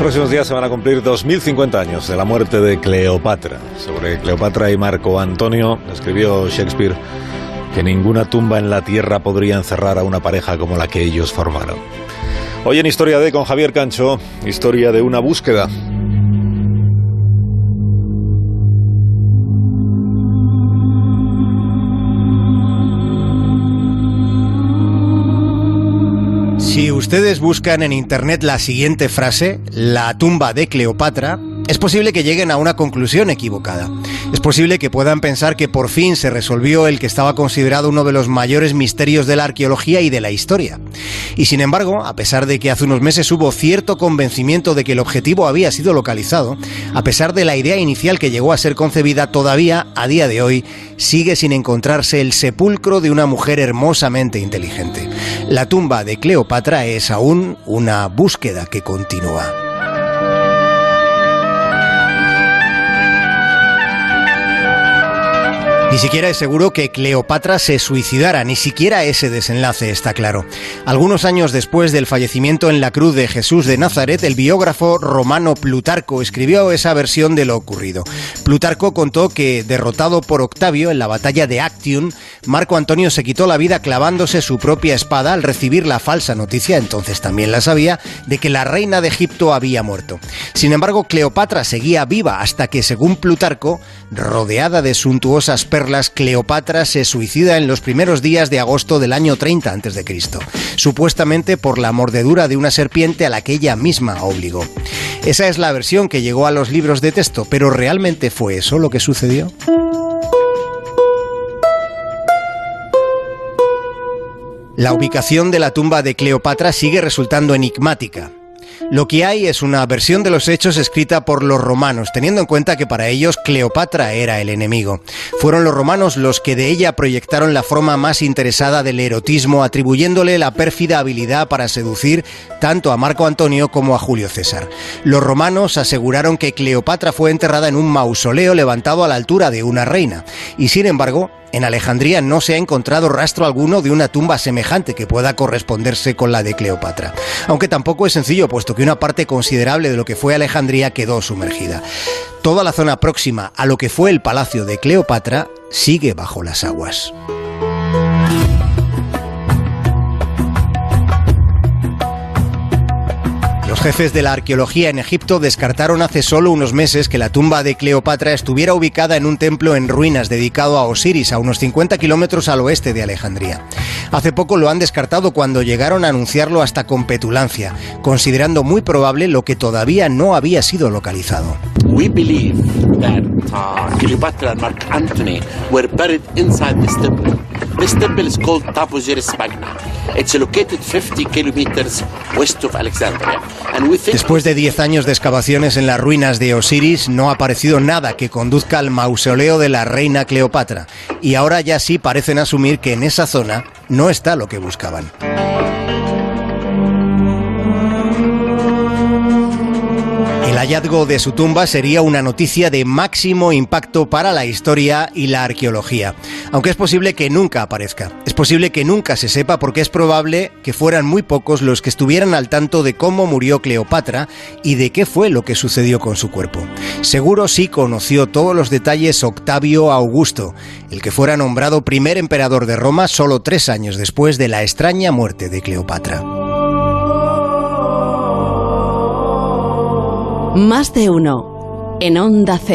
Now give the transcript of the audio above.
próximos días se van a cumplir 2050 años de la muerte de Cleopatra. Sobre Cleopatra y Marco Antonio escribió Shakespeare que ninguna tumba en la tierra podría encerrar a una pareja como la que ellos formaron. Hoy en Historia de con Javier Cancho, historia de una búsqueda. Si ustedes buscan en internet la siguiente frase, la tumba de Cleopatra, es posible que lleguen a una conclusión equivocada. Es posible que puedan pensar que por fin se resolvió el que estaba considerado uno de los mayores misterios de la arqueología y de la historia. Y sin embargo, a pesar de que hace unos meses hubo cierto convencimiento de que el objetivo había sido localizado, a pesar de la idea inicial que llegó a ser concebida, todavía, a día de hoy, sigue sin encontrarse el sepulcro de una mujer hermosamente inteligente. La tumba de Cleopatra es aún una búsqueda que continúa. Ni siquiera es seguro que Cleopatra se suicidara, ni siquiera ese desenlace está claro. Algunos años después del fallecimiento en la cruz de Jesús de Nazaret, el biógrafo romano Plutarco escribió esa versión de lo ocurrido. Plutarco contó que, derrotado por Octavio en la batalla de Actium, Marco Antonio se quitó la vida clavándose su propia espada al recibir la falsa noticia, entonces también la sabía, de que la reina de Egipto había muerto. Sin embargo, Cleopatra seguía viva hasta que, según Plutarco, rodeada de suntuosas perlas, Cleopatra se suicida en los primeros días de agosto del año 30 a.C., supuestamente por la mordedura de una serpiente a la que ella misma obligó. Esa es la versión que llegó a los libros de texto, pero ¿realmente fue eso lo que sucedió? La ubicación de la tumba de Cleopatra sigue resultando enigmática. Lo que hay es una versión de los hechos escrita por los romanos, teniendo en cuenta que para ellos Cleopatra era el enemigo. Fueron los romanos los que de ella proyectaron la forma más interesada del erotismo, atribuyéndole la pérfida habilidad para seducir tanto a Marco Antonio como a Julio César. Los romanos aseguraron que Cleopatra fue enterrada en un mausoleo levantado a la altura de una reina, y sin embargo, en Alejandría no se ha encontrado rastro alguno de una tumba semejante que pueda corresponderse con la de Cleopatra. Aunque tampoco es sencillo, puesto que una parte considerable de lo que fue Alejandría quedó sumergida. Toda la zona próxima a lo que fue el palacio de Cleopatra sigue bajo las aguas. Jefes de la arqueología en Egipto descartaron hace solo unos meses que la tumba de Cleopatra estuviera ubicada en un templo en ruinas dedicado a Osiris, a unos 50 kilómetros al oeste de Alejandría. Hace poco lo han descartado cuando llegaron a anunciarlo hasta con petulancia, considerando muy probable lo que todavía no había sido localizado. Uh, Cleopatra Antony. It's located 50 kilometers west of Alexandria. And we think Después de 10 años de excavaciones en las ruinas de Osiris, no ha aparecido nada que conduzca al mausoleo de la reina Cleopatra. Y ahora ya sí parecen asumir que en esa zona no está lo que buscaban. El hallazgo de su tumba sería una noticia de máximo impacto para la historia y la arqueología, aunque es posible que nunca aparezca. Posible que nunca se sepa porque es probable que fueran muy pocos los que estuvieran al tanto de cómo murió Cleopatra y de qué fue lo que sucedió con su cuerpo. Seguro sí conoció todos los detalles Octavio Augusto, el que fuera nombrado primer emperador de Roma solo tres años después de la extraña muerte de Cleopatra. Más de uno en Onda Cero.